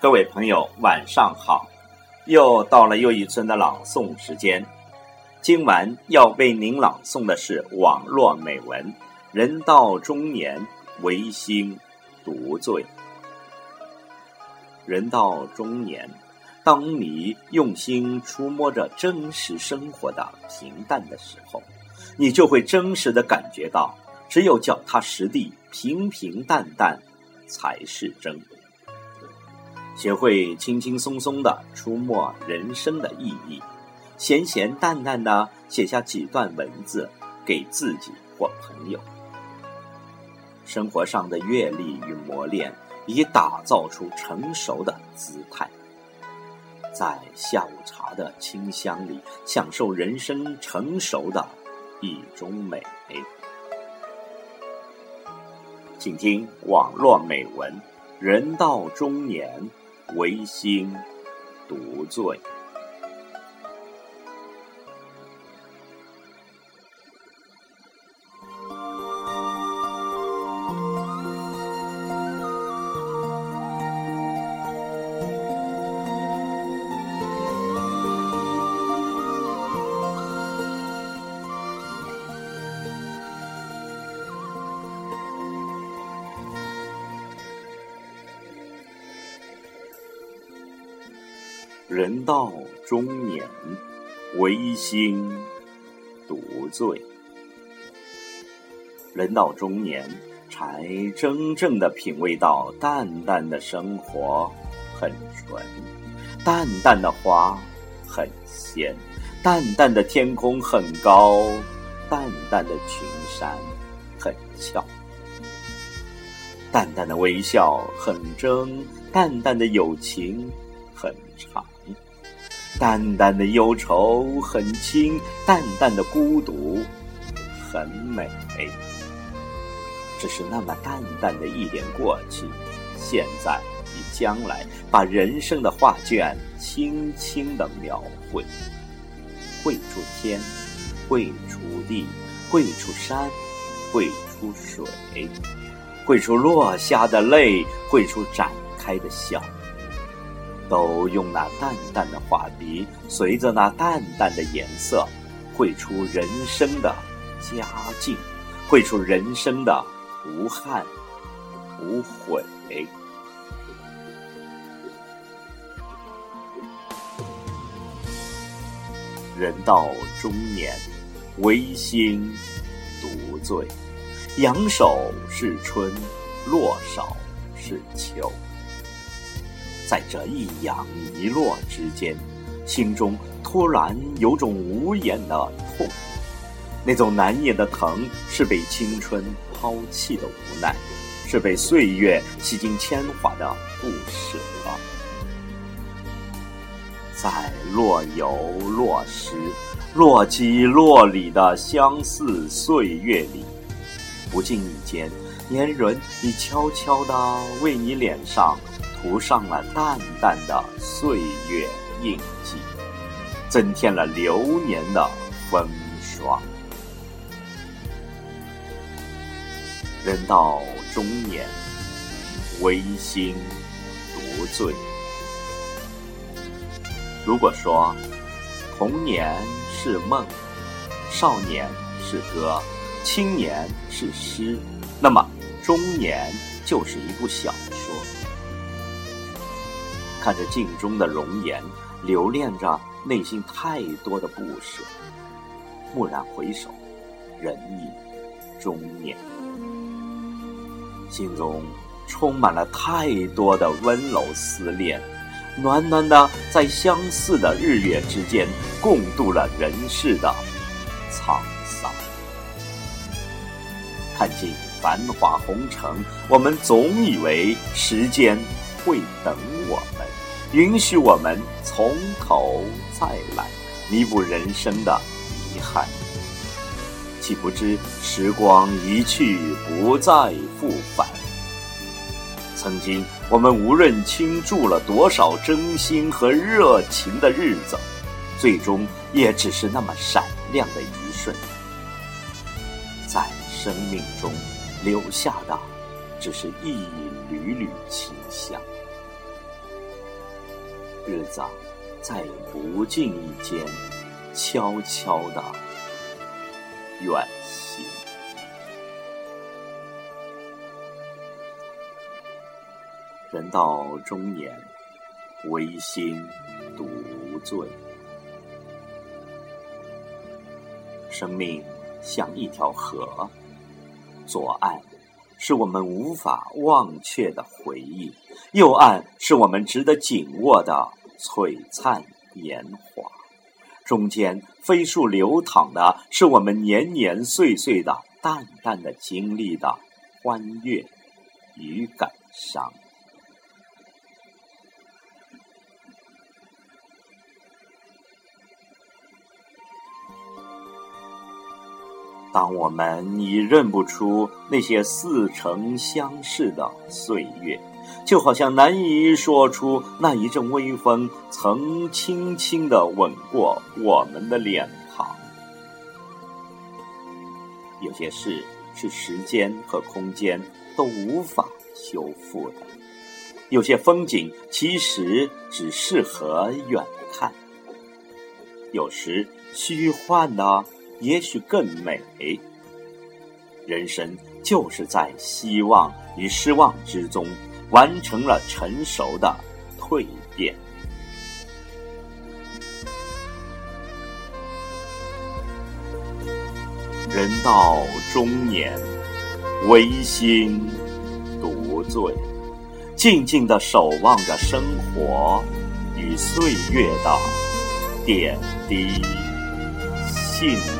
各位朋友，晚上好！又到了又一村的朗诵时间。今晚要为您朗诵的是网络美文《人到中年唯心独醉》。人到中年，当你用心触摸着真实生活的平淡的时候，你就会真实的感觉到，只有脚踏实地、平平淡淡，才是真。学会轻轻松松的触摸人生的意义，闲闲淡淡的写下几段文字给自己或朋友。生活上的阅历与磨练，已打造出成熟的姿态。在下午茶的清香里，享受人生成熟的一种美。请听网络美文：人到中年。唯心独醉。人到中年，唯心独醉。人到中年，才真正的品味到淡淡的生活很纯，淡淡的花很鲜，淡淡的天空很高，淡淡的群山很俏，淡淡的微笑很真，淡淡的友情很长。淡淡的忧愁很轻，淡淡的孤独很美。只是那么淡淡的一点过去，现在与将来，把人生的画卷轻轻的描绘。绘出天，绘出地，绘出山，绘出水，绘出落下的泪，绘出展开的笑。都用那淡淡的画笔，随着那淡淡的颜色，绘出人生的佳境，绘出人生的无憾无悔。人到中年，唯心独醉，仰首是春，落手是秋。在这一仰一落之间，心中突然有种无言的痛，那种难言的疼，是被青春抛弃的无奈，是被岁月洗尽铅华的不舍。在若有若失、若即若离的相似岁月里，不经意间，年轮已悄悄地为你脸上。涂上了淡淡的岁月印记，增添了流年的风霜。人到中年，微醺独醉。如果说童年是梦，少年是歌，青年是诗，那么中年就是一部小说。看着镜中的容颜，留恋着内心太多的不舍。蓦然回首，人已中年，心中充满了太多的温柔思念，暖暖的在相似的日月之间，共度了人世的沧桑。看尽繁华红尘，我们总以为时间会等你。允许我们从头再来，弥补人生的遗憾。岂不知时光一去不再复返？曾经我们无论倾注了多少真心和热情的日子，最终也只是那么闪亮的一瞬，在生命中留下的，只是一缕缕清香。日子在不经意间悄悄的远行。人到中年，唯心独醉。生命像一条河，左岸是我们无法忘却的回忆，右岸是我们值得紧握的璀璨年华，中间飞速流淌的是我们年年岁岁的淡淡的经历的欢悦与感伤。当我们已认不出那些似曾相识的岁月，就好像难以说出那一阵微风曾轻轻的吻过我们的脸庞。有些事是时间和空间都无法修复的，有些风景其实只适合远看，有时虚幻的。也许更美。人生就是在希望与失望之中，完成了成熟的蜕变。人到中年，唯心独醉，静静的守望着生活与岁月的点滴信。